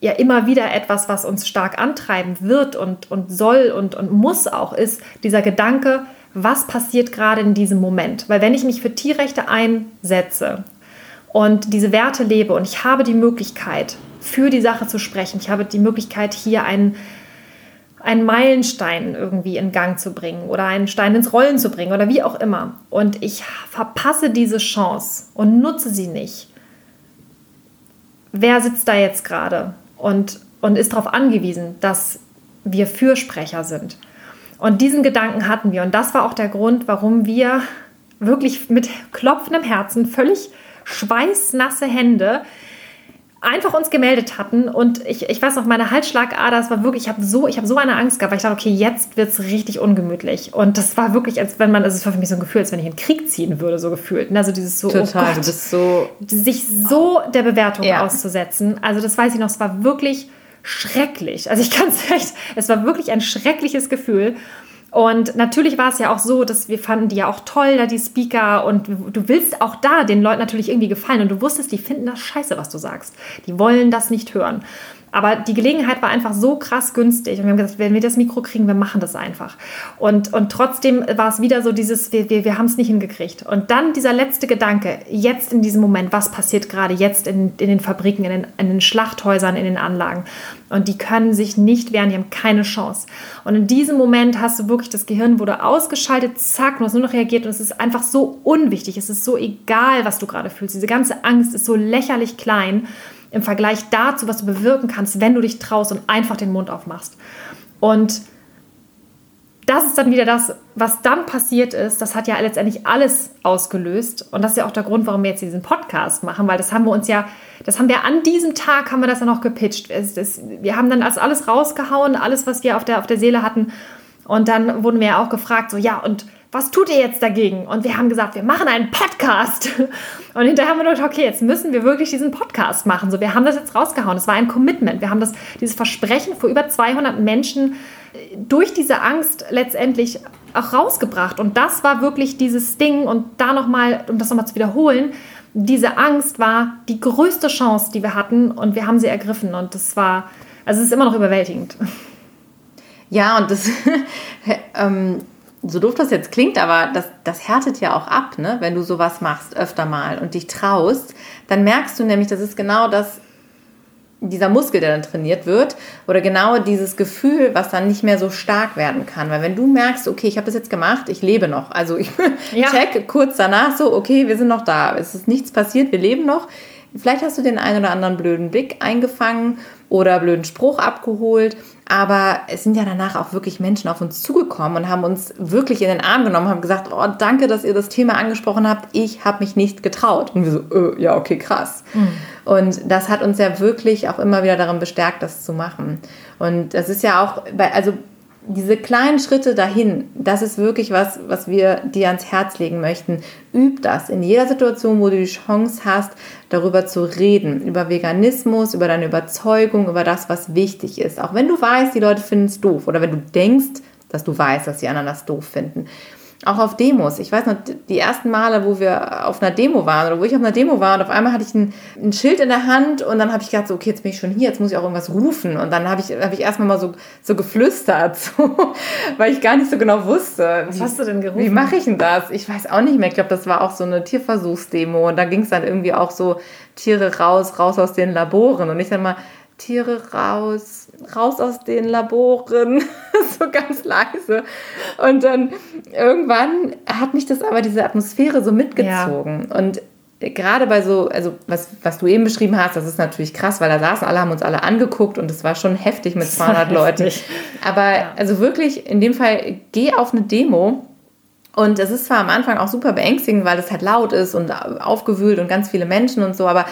ja immer wieder etwas, was uns stark antreiben wird und, und soll und, und muss auch, ist dieser Gedanke, was passiert gerade in diesem Moment? Weil wenn ich mich für Tierrechte einsetze und diese Werte lebe und ich habe die Möglichkeit, für die Sache zu sprechen, ich habe die Möglichkeit, hier einen einen Meilenstein irgendwie in Gang zu bringen oder einen Stein ins Rollen zu bringen oder wie auch immer. Und ich verpasse diese Chance und nutze sie nicht. Wer sitzt da jetzt gerade und, und ist darauf angewiesen, dass wir Fürsprecher sind? Und diesen Gedanken hatten wir. Und das war auch der Grund, warum wir wirklich mit klopfendem Herzen, völlig schweißnasse Hände einfach uns gemeldet hatten und ich, ich weiß noch, meine Halsschlagader, das war wirklich, ich habe so, ich so eine Angst gehabt, weil ich dachte, okay, jetzt wird es richtig ungemütlich. Und das war wirklich, als wenn man, also es war für mich so ein Gefühl, als wenn ich in den Krieg ziehen würde, so gefühlt. Also dieses so, oh Total, oh Gott, du bist so... Sich so der Bewertung ja. auszusetzen. Also das weiß ich noch, es war wirklich schrecklich. Also ich kann es (laughs) echt, es war wirklich ein schreckliches Gefühl. Und natürlich war es ja auch so, dass wir fanden die ja auch toll, da die Speaker. Und du willst auch da den Leuten natürlich irgendwie gefallen. Und du wusstest, die finden das scheiße, was du sagst. Die wollen das nicht hören. Aber die Gelegenheit war einfach so krass günstig. Und wir haben gesagt, wenn wir das Mikro kriegen, wir machen das einfach. Und, und trotzdem war es wieder so dieses, wir, wir, wir haben es nicht hingekriegt. Und dann dieser letzte Gedanke, jetzt in diesem Moment, was passiert gerade jetzt in, in den Fabriken, in den, in den Schlachthäusern, in den Anlagen. Und die können sich nicht wehren, die haben keine Chance. Und in diesem Moment hast du wirklich das Gehirn wurde ausgeschaltet, zack, du hast nur noch reagiert und es ist einfach so unwichtig, es ist so egal, was du gerade fühlst. Diese ganze Angst ist so lächerlich klein im Vergleich dazu, was du bewirken kannst, wenn du dich traust und einfach den Mund aufmachst. Und das ist dann wieder das, was dann passiert ist. Das hat ja letztendlich alles ausgelöst. Und das ist ja auch der Grund, warum wir jetzt diesen Podcast machen, weil das haben wir uns ja, das haben wir an diesem Tag, haben wir das ja noch gepitcht. Es, es, wir haben dann alles rausgehauen, alles, was wir auf der, auf der Seele hatten. Und dann wurden wir ja auch gefragt, so, ja, und was tut ihr jetzt dagegen? Und wir haben gesagt, wir machen einen Podcast. (laughs) Und hinterher haben wir gedacht, okay, jetzt müssen wir wirklich diesen Podcast machen. So, wir haben das jetzt rausgehauen. Es war ein Commitment. Wir haben das, dieses Versprechen vor über 200 Menschen äh, durch diese Angst letztendlich auch rausgebracht. Und das war wirklich dieses Ding. Und da nochmal, um das nochmal zu wiederholen, diese Angst war die größte Chance, die wir hatten. Und wir haben sie ergriffen. Und das war, also es ist immer noch überwältigend. Ja, und das, (laughs) ähm, so doof das jetzt klingt, aber das, das härtet ja auch ab, ne? wenn du sowas machst öfter mal und dich traust, dann merkst du nämlich, das ist genau das, dieser Muskel, der dann trainiert wird, oder genau dieses Gefühl, was dann nicht mehr so stark werden kann. Weil wenn du merkst, okay, ich habe das jetzt gemacht, ich lebe noch. Also ich (laughs) ja. check kurz danach so, okay, wir sind noch da. Es ist nichts passiert, wir leben noch. Vielleicht hast du den einen oder anderen blöden Blick eingefangen oder blöden Spruch abgeholt. Aber es sind ja danach auch wirklich Menschen auf uns zugekommen und haben uns wirklich in den Arm genommen, haben gesagt, oh, danke, dass ihr das Thema angesprochen habt. Ich habe mich nicht getraut. Und wir so, äh, ja, okay, krass. Mhm. Und das hat uns ja wirklich auch immer wieder darin bestärkt, das zu machen. Und das ist ja auch, bei, also diese kleinen Schritte dahin, das ist wirklich was, was wir dir ans Herz legen möchten. Üb das in jeder Situation, wo du die Chance hast, darüber zu reden, über Veganismus, über deine Überzeugung, über das, was wichtig ist. Auch wenn du weißt, die Leute finden es doof oder wenn du denkst, dass du weißt, dass die anderen das doof finden. Auch auf Demos. Ich weiß noch, die ersten Male, wo wir auf einer Demo waren oder wo ich auf einer Demo war und auf einmal hatte ich ein, ein Schild in der Hand und dann habe ich gedacht, so, okay, jetzt bin ich schon hier, jetzt muss ich auch irgendwas rufen. Und dann habe ich, hab ich erstmal mal so, so geflüstert, (laughs) so, weil ich gar nicht so genau wusste. Was hast du denn gerufen? Wie mache ich denn das? Ich weiß auch nicht mehr. Ich glaube, das war auch so eine Tierversuchsdemo und da ging es dann irgendwie auch so, Tiere raus, raus aus den Laboren. Und ich dann mal, Tiere raus, raus aus den Laboren, (laughs) so ganz leise. Und dann irgendwann hat mich das aber diese Atmosphäre so mitgezogen. Ja. Und gerade bei so, also was, was du eben beschrieben hast, das ist natürlich krass, weil da saßen alle, haben uns alle angeguckt und es war schon heftig mit 200 Leuten. Aber ja. also wirklich, in dem Fall, geh auf eine Demo und es ist zwar am Anfang auch super beängstigend, weil es halt laut ist und aufgewühlt und ganz viele Menschen und so, aber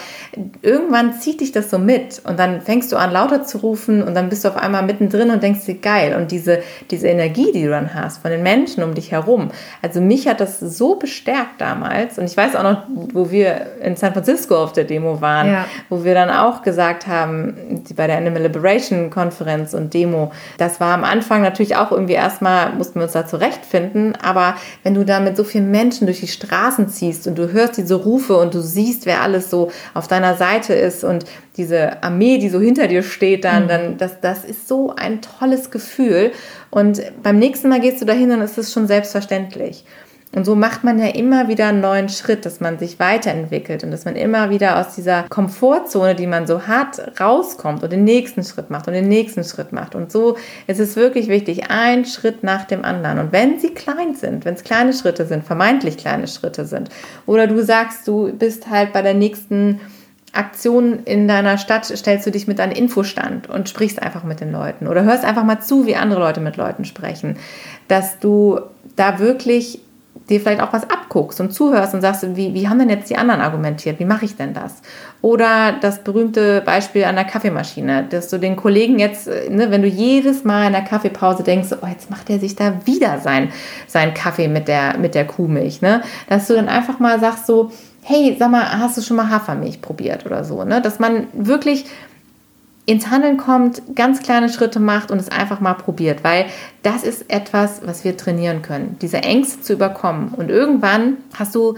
irgendwann zieht dich das so mit und dann fängst du an lauter zu rufen und dann bist du auf einmal mittendrin und denkst dir geil und diese, diese Energie, die du dann hast von den Menschen um dich herum. Also mich hat das so bestärkt damals und ich weiß auch noch, wo wir in San Francisco auf der Demo waren, ja. wo wir dann auch gesagt haben, bei der Animal Liberation Konferenz und Demo, das war am Anfang natürlich auch irgendwie erstmal, mussten wir uns da zurechtfinden, aber wenn du da mit so vielen Menschen durch die Straßen ziehst und du hörst diese Rufe und du siehst, wer alles so auf deiner Seite ist und diese Armee, die so hinter dir steht, dann, mhm. dann das, das ist so ein tolles Gefühl. Und beim nächsten Mal gehst du dahin und es ist schon selbstverständlich. Und so macht man ja immer wieder einen neuen Schritt, dass man sich weiterentwickelt und dass man immer wieder aus dieser Komfortzone, die man so hat, rauskommt und den nächsten Schritt macht und den nächsten Schritt macht. Und so ist es wirklich wichtig, ein Schritt nach dem anderen. Und wenn sie klein sind, wenn es kleine Schritte sind, vermeintlich kleine Schritte sind, oder du sagst, du bist halt bei der nächsten Aktion in deiner Stadt, stellst du dich mit einem Infostand und sprichst einfach mit den Leuten oder hörst einfach mal zu, wie andere Leute mit Leuten sprechen, dass du da wirklich dir vielleicht auch was abguckst und zuhörst und sagst, wie, wie haben denn jetzt die anderen argumentiert? Wie mache ich denn das? Oder das berühmte Beispiel an der Kaffeemaschine, dass du den Kollegen jetzt, ne, wenn du jedes Mal in der Kaffeepause denkst, oh, jetzt macht er sich da wieder sein, sein Kaffee mit der, mit der Kuhmilch, ne? dass du dann einfach mal sagst so, hey, sag mal, hast du schon mal Hafermilch probiert oder so, ne? dass man wirklich ins Handeln kommt, ganz kleine Schritte macht und es einfach mal probiert, weil das ist etwas, was wir trainieren können, diese Ängste zu überkommen. Und irgendwann hast du,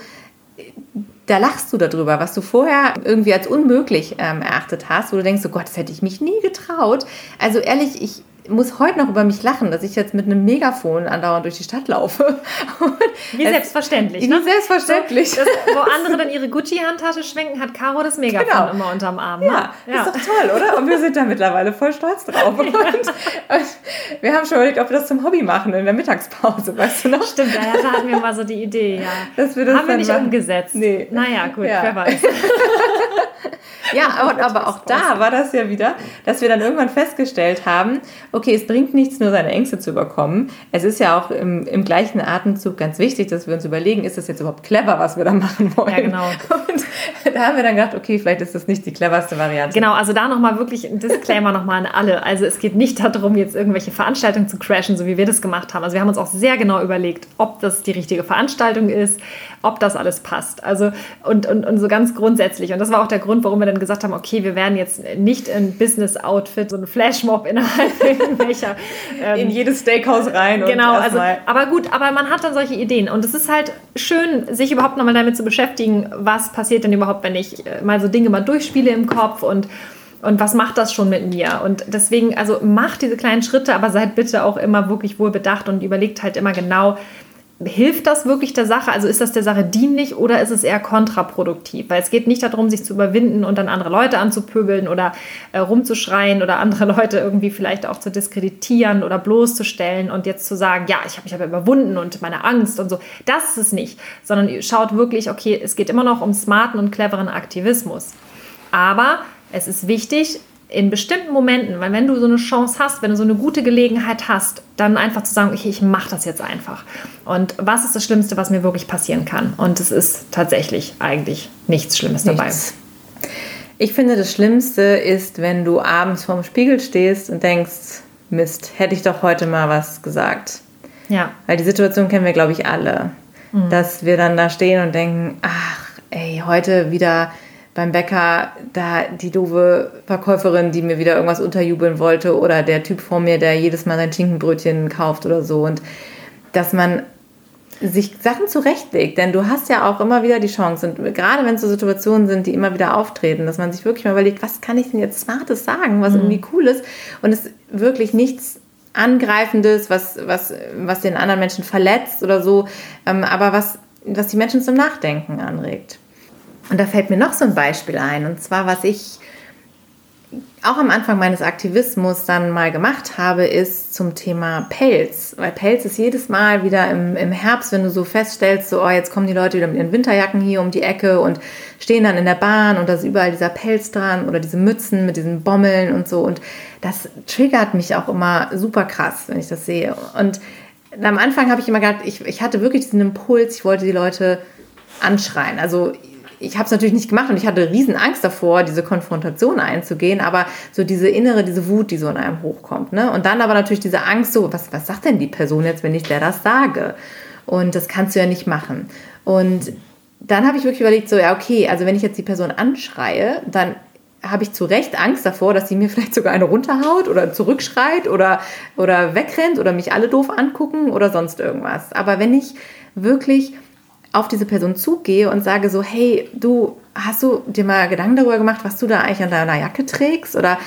da lachst du darüber, was du vorher irgendwie als unmöglich ähm, erachtet hast, wo du denkst, oh Gott, das hätte ich mich nie getraut. Also ehrlich, ich, muss heute noch über mich lachen, dass ich jetzt mit einem Megafon andauernd durch die Stadt laufe. (laughs) wie selbstverständlich, ne? Wie selbstverständlich. So, das, wo (laughs) andere dann ihre Gucci-Handtasche schwenken, hat Caro das Megafon genau. immer unterm Arm. Ne? Ja, ja, ist doch toll, oder? Und wir sind da mittlerweile voll stolz drauf. (laughs) Und, und wir haben schon überlegt, ob wir das zum Hobby machen in der Mittagspause, weißt du noch? Stimmt, da hatten wir mal so die Idee, ja. Dass wir das haben wir nicht machen. umgesetzt. Nee. Naja, gut, ja. wer weiß. ja, aber, aber auch da war das ja wieder, dass wir dann irgendwann festgestellt haben, okay, es bringt nichts, nur seine Ängste zu überkommen. Es ist ja auch im, im gleichen Atemzug ganz wichtig, dass wir uns überlegen, ist das jetzt überhaupt clever, was wir da machen wollen? Ja, genau. Und da haben wir dann gedacht, okay, vielleicht ist das nicht die cleverste Variante. Genau, also da nochmal wirklich ein Disclaimer nochmal an alle. Also es geht nicht darum, jetzt irgendwelche Veranstaltungen zu crashen, so wie wir das gemacht haben. Also wir haben uns auch sehr genau überlegt, ob das die richtige Veranstaltung ist, ob das alles passt. Also und, und, und so ganz grundsätzlich. Und das war auch der Grund, warum wir dann gesagt haben, okay, wir werden jetzt nicht in Business-Outfit, so ein Flashmob innerhalb (laughs) irgendwelcher... Ähm, in jedes Steakhouse rein. Genau, also, aber gut, aber man hat dann solche Ideen. Und es ist halt schön, sich überhaupt nochmal damit zu beschäftigen, was passiert denn überhaupt, wenn ich äh, mal so Dinge mal durchspiele im Kopf und und was macht das schon mit mir? Und deswegen, also macht diese kleinen Schritte, aber seid bitte auch immer wirklich wohl bedacht und überlegt halt immer genau, hilft das wirklich der Sache? Also ist das der Sache dienlich oder ist es eher kontraproduktiv? Weil es geht nicht darum, sich zu überwinden und dann andere Leute anzupöbeln oder äh, rumzuschreien oder andere (laughs) Leute irgendwie vielleicht auch zu diskreditieren oder bloßzustellen und jetzt zu sagen, ja, ich habe mich aber überwunden und meine Angst und so. Das ist es nicht, sondern schaut wirklich, okay, es geht immer noch um smarten und cleveren Aktivismus. Aber es ist wichtig, in bestimmten Momenten, weil wenn du so eine Chance hast, wenn du so eine gute Gelegenheit hast, dann einfach zu sagen, okay, ich mache das jetzt einfach. Und was ist das Schlimmste, was mir wirklich passieren kann? Und es ist tatsächlich eigentlich nichts Schlimmes nichts. dabei. Ich finde, das Schlimmste ist, wenn du abends vorm Spiegel stehst und denkst, Mist, hätte ich doch heute mal was gesagt. Ja. Weil die Situation kennen wir, glaube ich, alle. Mhm. Dass wir dann da stehen und denken, ach, ey, heute wieder beim Bäcker da die doofe Verkäuferin, die mir wieder irgendwas unterjubeln wollte oder der Typ vor mir, der jedes Mal sein Schinkenbrötchen kauft oder so. Und dass man sich Sachen zurechtlegt, denn du hast ja auch immer wieder die Chance und gerade wenn es so Situationen sind, die immer wieder auftreten, dass man sich wirklich mal überlegt, was kann ich denn jetzt Smartes sagen, was mhm. irgendwie cool ist und es wirklich nichts Angreifendes, was, was, was den anderen Menschen verletzt oder so, ähm, aber was, was die Menschen zum Nachdenken anregt. Und da fällt mir noch so ein Beispiel ein, und zwar, was ich auch am Anfang meines Aktivismus dann mal gemacht habe, ist zum Thema Pelz. Weil Pelz ist jedes Mal wieder im, im Herbst, wenn du so feststellst, so, oh, jetzt kommen die Leute wieder mit ihren Winterjacken hier um die Ecke und stehen dann in der Bahn und da ist überall dieser Pelz dran oder diese Mützen mit diesen Bommeln und so. Und das triggert mich auch immer super krass, wenn ich das sehe. Und am Anfang habe ich immer gedacht, ich, ich hatte wirklich diesen Impuls, ich wollte die Leute anschreien. Also ich habe es natürlich nicht gemacht und ich hatte riesen Angst davor, diese Konfrontation einzugehen, aber so diese innere, diese Wut, die so in einem hochkommt. Ne? Und dann aber natürlich diese Angst, so, was, was sagt denn die Person jetzt, wenn ich der das sage? Und das kannst du ja nicht machen. Und dann habe ich wirklich überlegt, so, ja, okay, also wenn ich jetzt die Person anschreie, dann habe ich zu Recht Angst davor, dass sie mir (laughs) vielleicht sogar eine runterhaut oder zurückschreit oder, oder wegrennt oder mich alle doof angucken oder sonst irgendwas. Aber wenn ich wirklich auf diese Person zugehe und sage so, hey, du, hast du dir mal Gedanken darüber gemacht, was du da eigentlich an deiner Jacke trägst? Oder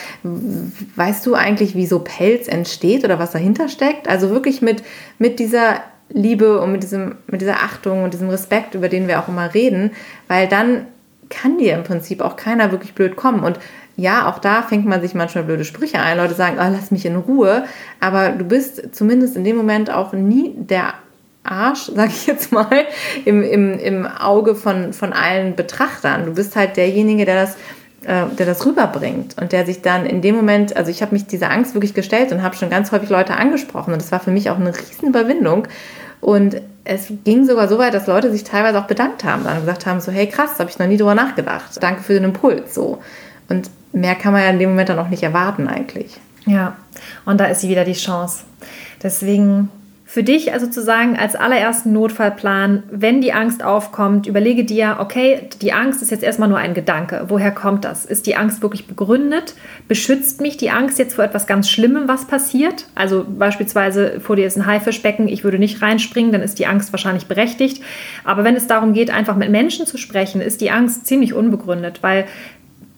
weißt du eigentlich, wie so Pelz entsteht oder was dahinter steckt? Also wirklich mit, mit dieser Liebe und mit, diesem, mit dieser Achtung und diesem Respekt, über den wir auch immer reden, weil dann kann dir im Prinzip auch keiner wirklich blöd kommen. Und ja, auch da fängt man sich manchmal blöde Sprüche ein. Leute sagen, oh, lass mich in Ruhe. Aber du bist zumindest in dem Moment auch nie der Arsch, sag ich jetzt mal, im, im, im Auge von, von allen Betrachtern. Du bist halt derjenige, der das, äh, der das rüberbringt und der sich dann in dem Moment, also ich habe mich dieser Angst wirklich gestellt und habe schon ganz häufig Leute angesprochen und das war für mich auch eine riesen Überwindung. Und es ging sogar so weit, dass Leute sich teilweise auch bedankt haben und gesagt haben, so hey krass, habe ich noch nie drüber nachgedacht. Danke für den Impuls. So. Und mehr kann man ja in dem Moment dann auch nicht erwarten eigentlich. Ja, und da ist sie wieder die Chance. Deswegen für dich also zu sagen, als allerersten Notfallplan, wenn die Angst aufkommt, überlege dir, okay, die Angst ist jetzt erstmal nur ein Gedanke. Woher kommt das? Ist die Angst wirklich begründet? Beschützt mich die Angst jetzt vor etwas ganz Schlimmem, was passiert? Also beispielsweise vor dir ist ein Haifischbecken, ich würde nicht reinspringen, dann ist die Angst wahrscheinlich berechtigt. Aber wenn es darum geht, einfach mit Menschen zu sprechen, ist die Angst ziemlich unbegründet, weil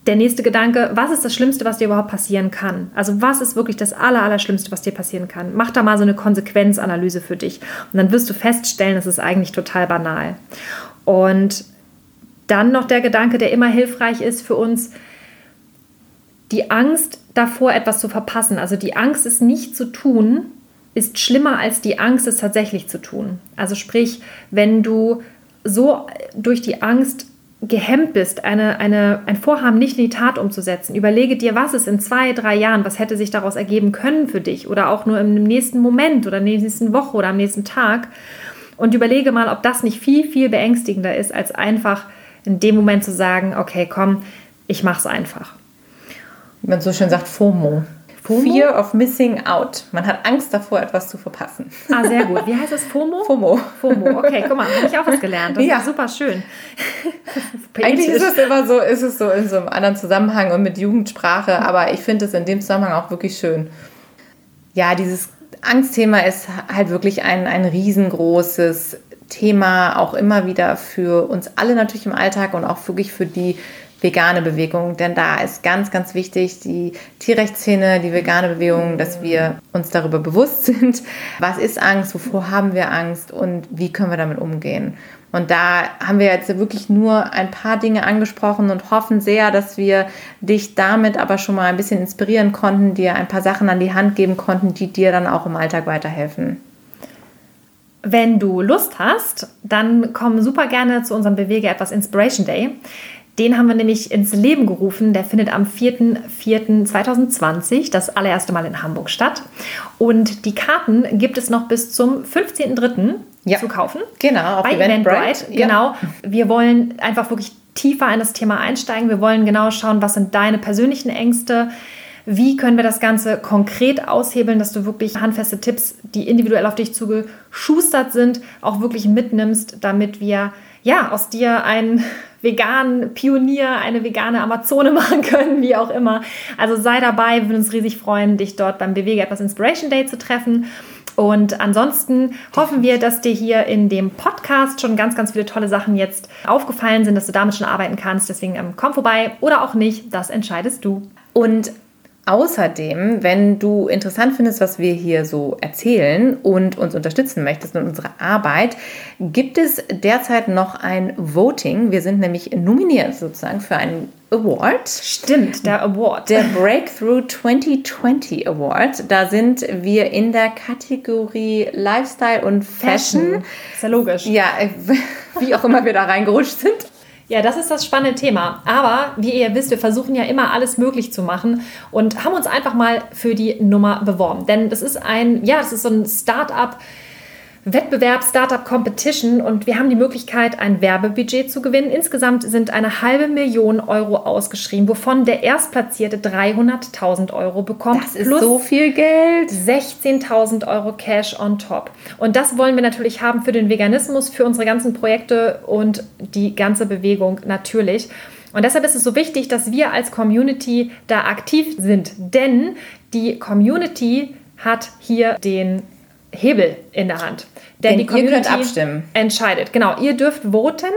der nächste Gedanke, was ist das Schlimmste, was dir überhaupt passieren kann? Also was ist wirklich das Aller, Allerschlimmste, was dir passieren kann? Mach da mal so eine Konsequenzanalyse für dich. Und dann wirst du feststellen, das ist eigentlich total banal. Und dann noch der Gedanke, der immer hilfreich ist für uns, die Angst davor, etwas zu verpassen. Also die Angst, es nicht zu tun, ist schlimmer als die Angst, es tatsächlich zu tun. Also sprich, wenn du so durch die Angst gehemmt bist, eine, eine, ein Vorhaben nicht in die Tat umzusetzen, überlege dir, was ist in zwei, drei Jahren, was hätte sich daraus ergeben können für dich oder auch nur im nächsten Moment oder in der nächsten Woche oder am nächsten Tag und überlege mal, ob das nicht viel, viel beängstigender ist, als einfach in dem Moment zu sagen, okay, komm, ich mach's einfach. Wie man so schön sagt, FOMO. FOMO? Fear of Missing Out. Man hat Angst davor, etwas zu verpassen. Ah, sehr (laughs) gut. Wie heißt das? FOMO? FOMO. FOMO. Okay, guck mal, habe ich auch was gelernt. Das ja. ist super schön. Eigentlich ist. es immer so, ist es so in so einem anderen Zusammenhang und mit Jugendsprache, aber ich finde es in dem Zusammenhang auch wirklich schön. Ja, dieses Angstthema ist halt wirklich ein, ein riesengroßes Thema, auch immer wieder für uns alle natürlich im Alltag und auch wirklich für die vegane Bewegung, denn da ist ganz, ganz wichtig die Tierrechtsszene, die vegane Bewegung, dass wir uns darüber bewusst (laughs) sind, was ist Angst, wovor haben wir Angst? Und wie können wir damit umgehen. Und da haben wir jetzt wirklich nur ein paar Dinge angesprochen und hoffen sehr, dass wir dich damit aber schon mal ein bisschen inspirieren konnten, dir ein paar Sachen an die Hand geben konnten, die dir dann auch im Alltag weiterhelfen. Wenn du Lust hast, dann komm super gerne zu unserem Bewege etwas Inspiration Day. Den haben wir nämlich ins Leben gerufen. Der findet am 4.4.2020 das allererste Mal in Hamburg statt. Und die Karten gibt es noch bis zum 15.3. Ja. zu kaufen. Genau, auf bei Eventbrite. Eventbrite. Genau. Wir wollen einfach wirklich tiefer in das Thema einsteigen. Wir wollen genau schauen, was sind deine persönlichen Ängste Wie können wir das Ganze konkret aushebeln, dass du wirklich handfeste Tipps, die individuell auf dich zugeschustert sind, auch wirklich mitnimmst, damit wir ja aus dir einen (laughs) veganen Pionier, eine vegane Amazone (laughs) machen können, wie auch immer. Also sei dabei, wir würden uns riesig freuen, dich dort beim Bewege etwas Inspiration Day zu treffen. Und ansonsten hoffen wir, dass dir hier in dem Podcast schon ganz, ganz viele tolle Sachen jetzt aufgefallen sind, dass du damit schon arbeiten kannst. Deswegen ähm, komm vorbei oder auch nicht, das entscheidest du. Und Außerdem, wenn du interessant findest, was wir hier so erzählen und uns unterstützen möchtest in unserer Arbeit, gibt es derzeit noch ein Voting. Wir sind nämlich nominiert sozusagen für einen Award. Stimmt, der Award. Der Breakthrough 2020 Award. Da sind wir in der Kategorie Lifestyle und Fashion. Fashion. Ist ja logisch. Ja, (laughs) wie auch immer wir da reingerutscht sind. Ja, das ist das spannende Thema. Aber wie ihr wisst, wir versuchen ja immer alles möglich zu machen und haben uns einfach mal für die Nummer beworben. Denn das ist ein, ja, das ist so ein Start-up. Wettbewerb Startup Competition und wir haben die Möglichkeit, ein Werbebudget zu gewinnen. Insgesamt sind eine halbe Million Euro ausgeschrieben, wovon der Erstplatzierte 300.000 Euro bekommt. Das ist so viel Geld. 16.000 Euro Cash on top. Und das wollen wir natürlich haben für den Veganismus, für unsere ganzen Projekte und die ganze Bewegung natürlich. Und deshalb ist es so wichtig, dass wir als Community da aktiv sind, denn die Community hat hier den Hebel in der Hand. Denn, Denn die Community abstimmen. entscheidet. Genau, ihr dürft voten.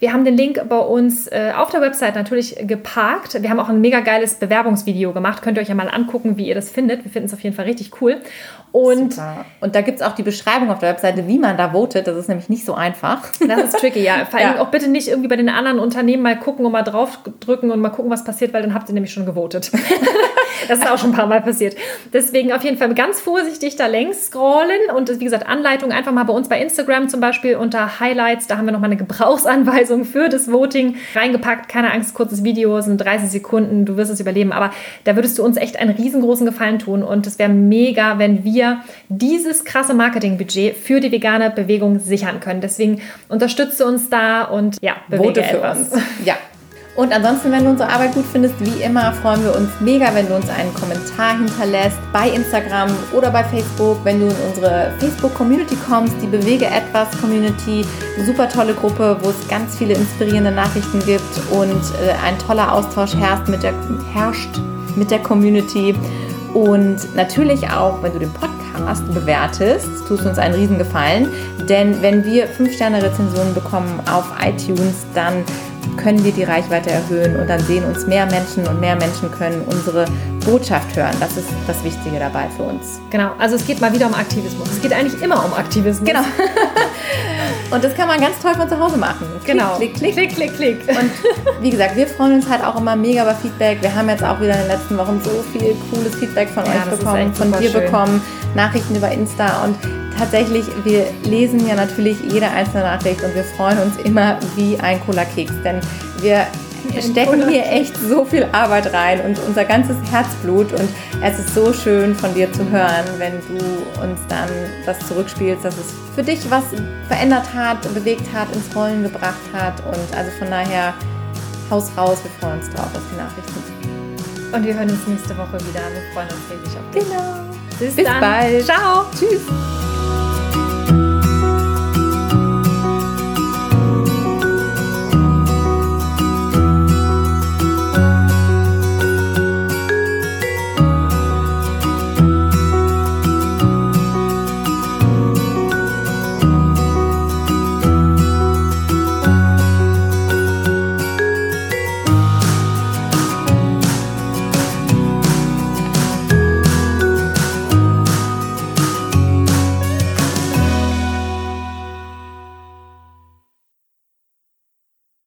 Wir haben den Link bei uns äh, auf der Website natürlich geparkt. Wir haben auch ein mega geiles Bewerbungsvideo gemacht. Könnt ihr euch ja mal angucken, wie ihr das findet. Wir finden es auf jeden Fall richtig cool. Und, Super. und da gibt es auch die Beschreibung auf der Webseite, wie man da votet. Das ist nämlich nicht so einfach. Das ist tricky, ja. Vor allem ja. auch bitte nicht irgendwie bei den anderen Unternehmen mal gucken und mal draufdrücken und mal gucken, was passiert, weil dann habt ihr nämlich schon gewotet. (laughs) das ist auch schon ein paar Mal passiert. Deswegen auf jeden Fall ganz vorsichtig da längs scrollen und wie gesagt, Anleitung einfach mal bei uns bei Instagram zum Beispiel unter Highlights. Da haben wir nochmal eine Gebrauchsanweisung für das Voting reingepackt. Keine Angst, kurzes Video, sind 30 Sekunden, du wirst es überleben. Aber da würdest du uns echt einen riesengroßen Gefallen tun und es wäre mega, wenn wir wir dieses krasse Marketingbudget für die vegane Bewegung sichern können. Deswegen unterstütze uns da und ja, bewege Vote für etwas. uns. (laughs) Ja. Und ansonsten, wenn du unsere Arbeit gut findest, wie immer freuen wir uns mega, wenn du uns einen Kommentar hinterlässt bei Instagram oder bei Facebook, wenn du in unsere Facebook-Community kommst, die Bewege etwas Community, super tolle Gruppe, wo es ganz viele inspirierende Nachrichten gibt und äh, ein toller Austausch herrscht mit der, herrscht mit der Community. Und natürlich auch, wenn du den Podcast bewertest, tust du uns einen riesen Gefallen. Denn wenn wir 5-Sterne-Rezensionen bekommen auf iTunes, dann können wir die Reichweite erhöhen und dann sehen uns mehr Menschen und mehr Menschen können unsere Botschaft hören. Das ist das Wichtige dabei für uns. Genau, also es geht mal wieder um Aktivismus. Es geht eigentlich immer um Aktivismus. Genau. (laughs) und das kann man ganz toll von zu Hause machen. Klick, genau. Klick, klick, klick, klick, klick. Und wie gesagt, wir freuen uns halt auch immer mega über Feedback. Wir haben jetzt auch wieder in den letzten Wochen so viel cooles Feedback von ja, euch bekommen, von dir schön. bekommen, Nachrichten über Insta und tatsächlich, wir lesen ja natürlich jede einzelne Nachricht und wir freuen uns immer wie ein cooler Keks, denn wir stecken hier echt so viel Arbeit rein und unser ganzes Herzblut und es ist so schön von dir zu hören, wenn du uns dann das zurückspielst, dass es für dich was verändert hat, bewegt hat, ins Rollen gebracht hat und also von daher Haus raus, wir freuen uns drauf auf die Nachrichten. Und wir hören uns nächste Woche wieder. Wir freuen uns riesig auf dich. Genau. Bis, Bis bald. Ciao. Tschüss.